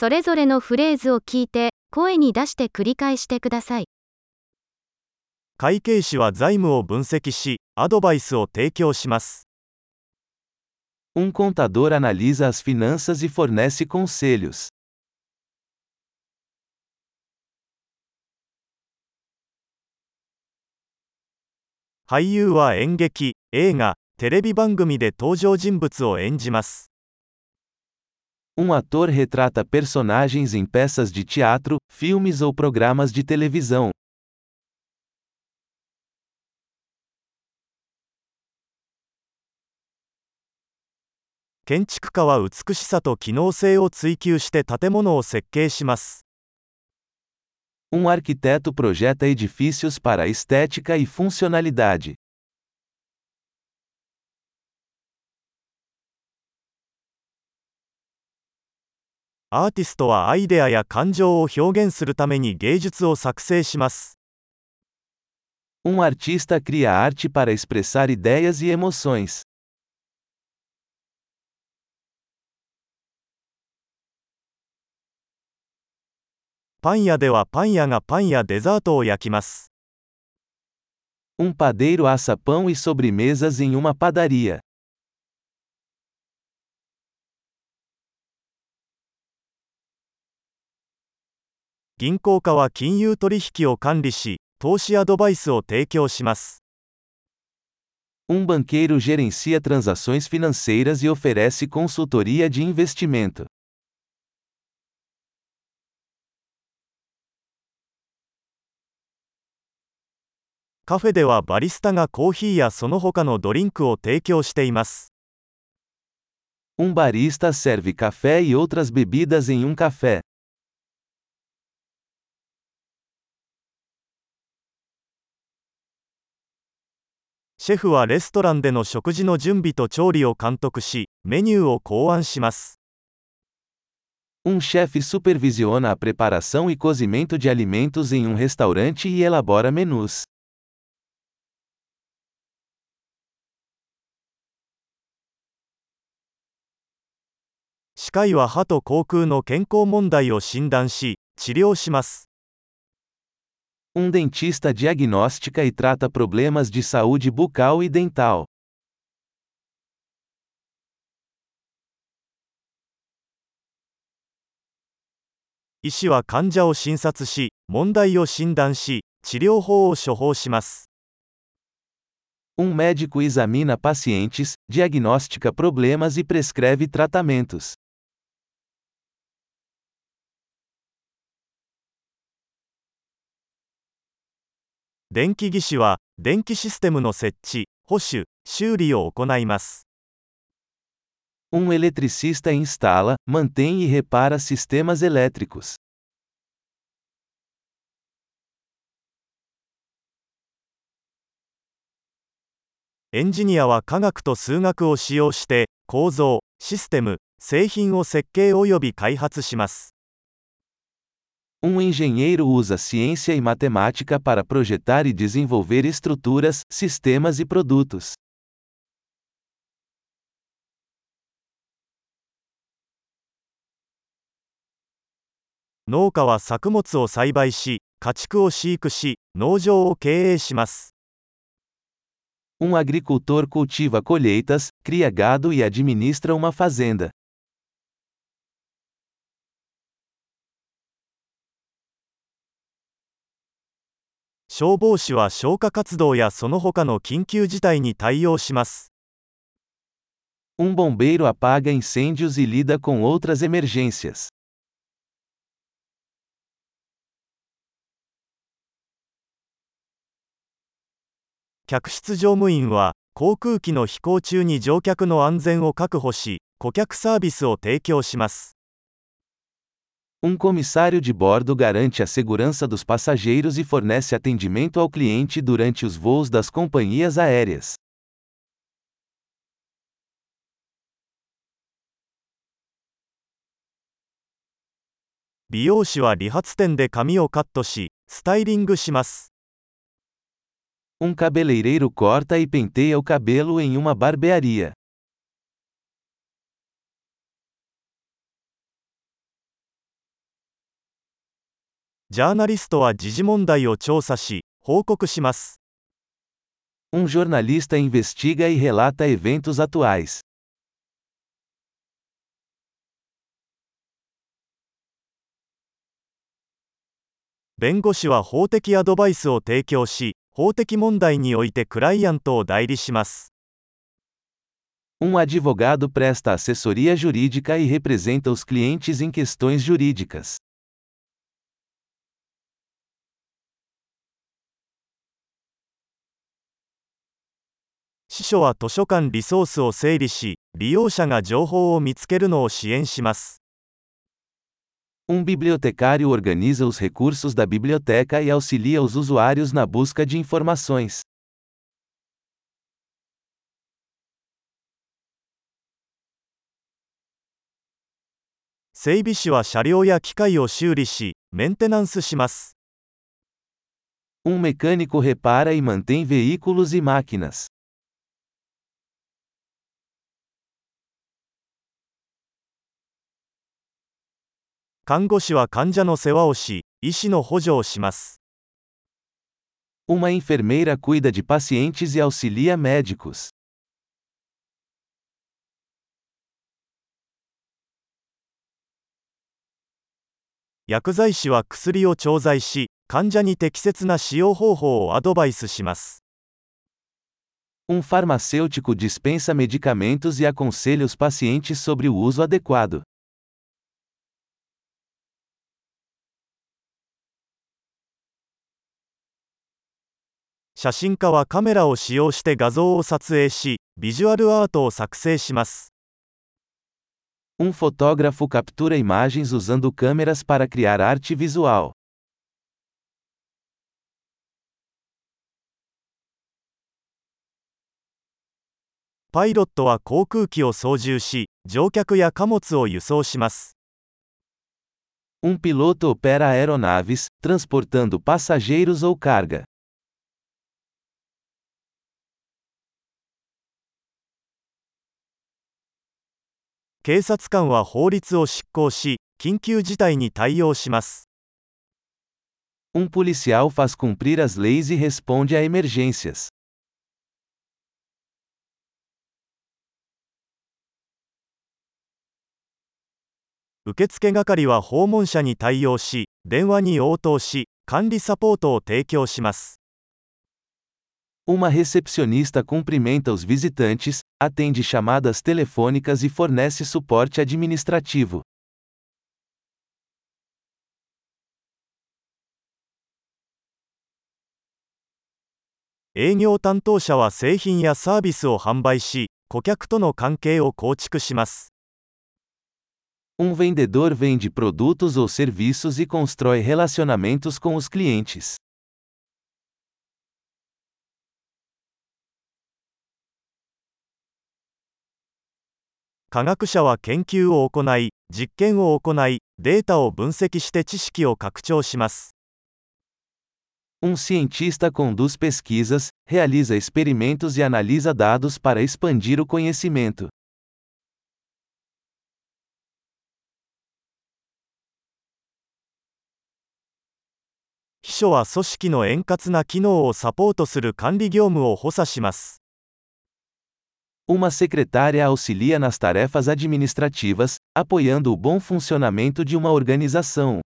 それぞれのフレーズを聞いて、声に出して繰り返してください。会計士は財務を分析し、アドバイスを提供します。Um contador analisa as finanças e fornece conselhos. 俳優は演劇、映画、テレビ番組で登場人物を演じます。Um ator retrata personagens em peças de teatro, filmes ou programas de televisão. 建築家は美しさと機能性を追求して建物を設計します。Um arquiteto projeta edifícios para estética e funcionalidade. アーティストはアイデアや感情を表現するために芸術を作成します。Um artista cria arte para expressar ideias e emoções. パン屋ではパン屋がパンやデザートを焼きます。Um padeiro assa pão e sobremesas em uma padaria. 銀行家は金融取引を管理し、投資アドバイスを提供します。Um banqueiro gerencia transações financeiras e oferece consultoria de investimento. カフェではバリスタがコーヒーやその他のドリンクを提供しています。Um barista serve café e outras bebidas em um café. シェフはレストランでの食事の準備と調理を監督し、メニューを考案します。Um chefe supervisiona a preparação e cozimento de alimentos em um restaurante e elabora menus. 歯科医は歯と口腔の健康問題を診断し、治療します。Um dentista diagnostica e trata problemas de saúde bucal e dental. Um médico examina pacientes, diagnostica problemas e prescreve tratamentos. 電気技師は電気システムの設置、保守、修理を行います。Um eletricista instala, mantém e repara sistemas elétricos. エンジニアは科学と数学を使用して構造、システム、製品を設計及び開発します。Um engenheiro usa ciência e matemática para projetar e desenvolver estruturas, sistemas e produtos. Um agricultor cultiva colheitas, cria gado e administra uma fazenda. 消防士は消火活動やその他の緊急事態に対応します。Um bombeiro apaga incêndios e lida com outras emergências. 客室乗務員は航空機の飛行中に乗客の安全を確保し顧客サービスを提供します。Um comissário de bordo garante a segurança dos passageiros e fornece atendimento ao cliente durante os voos das companhias aéreas. Um cabeleireiro corta e penteia o cabelo em uma barbearia. ジャーナリストは時事問題を調査し、報告します。Um jornalista investiga e relata eventos atuais. 弁護士は法的アドバイスを提供し、法的問題においてクライアントを代理します。Um advogado presta assessoria jurídica e representa os clientes em questões jurídicas. 司書は図書館リソースを整理し、利用者が情報を見つけるのを支援します。Um bibliotecário organiza os recursos da biblioteca e auxilia os usuários na busca de informações. 整備士は車両や機械を修理し、メンテナンスします。Um mecânico repara e mantém veículos e máquinas. 看護師は患者の世話をし、医師の補助をします。Uma enfermeira cuida de pacientes e auxilia médicos. 薬剤師は薬を調剤し、患者に適切な使用方法をアドバイスします。Um farmacêutico dispensa medicamentos e aconselha os pacientes sobre o uso adequado. 写真家はカメラを使用して画像を撮影し、ビジュアルアートを作成します。Um fotógrafo captura imagens usando câmeras para criar arte visual. パイロットは航空機を操縦し、乗客や貨物を輸送します。Um piloto opera aeronaves, transportando passageiros ou carga. 警察官は法律を執行し、緊急事態に対応します。Um policial faz cumprir as leis e responde a emergências. 受付係は訪問者に対応し、電話に応答し、管理サポートを提供します。Uma recepcionista cumprimenta os visitantes, atende chamadas telefônicas e fornece suporte administrativo. Um vendedor vende produtos ou serviços e constrói relacionamentos com os clientes. 科学者は研究を行い、実験を行い、データを分析して知識を拡張します。Um cientista conduz pesquisas, realiza experimentos e analisa dados para expandir o conhecimento. 秘書は組織の円滑な機能をサポートする管理業務を補佐します。Uma secretária auxilia nas tarefas administrativas, apoiando o bom funcionamento de uma organização.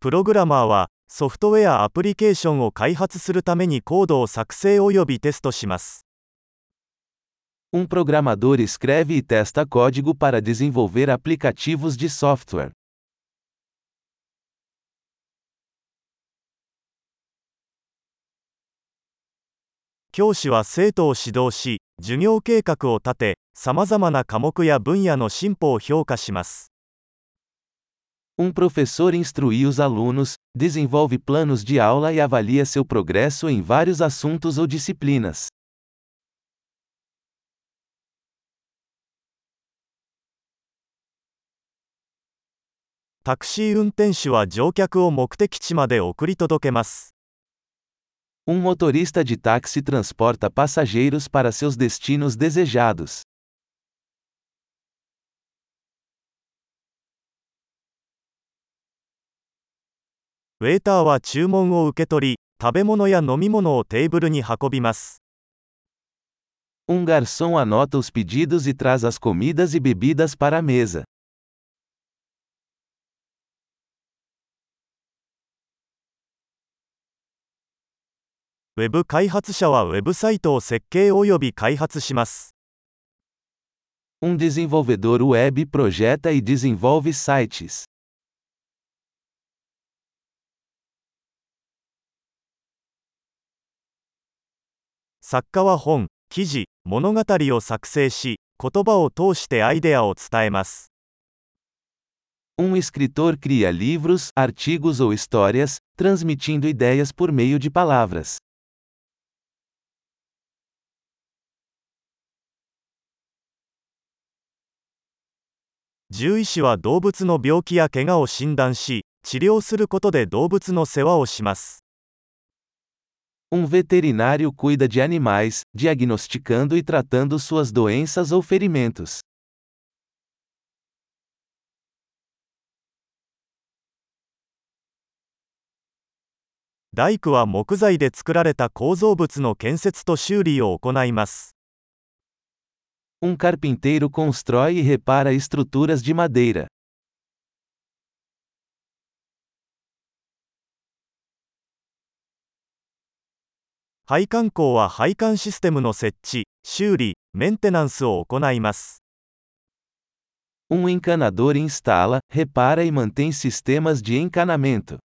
Programmer はソフトウェアアプリケーションを開発するためにコードを作成およびテストします。Um programador escreve e testa código para desenvolver aplicativos de software. 教師は生徒を指導し、授業計画を立て、さまざまな科目や分野の進歩を評価します。Um professor instrui os alunos, desenvolve planos de aula e avalia seu progresso em vários assuntos ou disciplinas. タクシー運転手は乗客を目的地まで送り届けます。Um motorista de táxi transporta passageiros para seus destinos desejados. O waiter garçom anota os pedidos e traz as comidas e bebidas para a mesa. ウェブ開発者はウェブサイトを設計及び開発します。Um desenvolvedor web projeta e desenvolve sites. 作家は本、記事、物語を作成し、言葉を通してアイデアを伝えます。Um escritor cria livros, artigos ou histórias, transmitindo ideias por meio de palavras. 獣医師は動物の病気や怪我を診断し、治療することで動物の世話をします。Um veterinário cuida de animais, diagnosticando e tratando suas doenças ou ferimentos. 大工は木材で作られた構造物の建設と修理を行います。Um carpinteiro constrói e repara estruturas de madeira. Um encanador instala, repara e mantém sistemas de encanamento.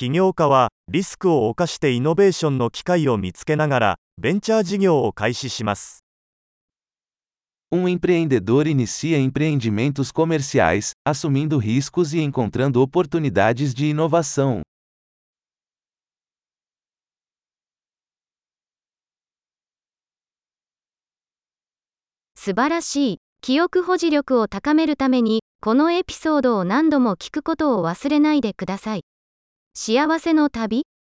起業家はリスクを冒してイノベーションの機会を見つけながらベンチャー事業を開始します。Um empreendedor inicia empreendimentos comerciais, assumindo riscos e encontrando oportunidades de inovação. 素晴らしい。記憶保持力を高めるために、このエピソードを何度も聞くことを忘れないでください。幸せの旅？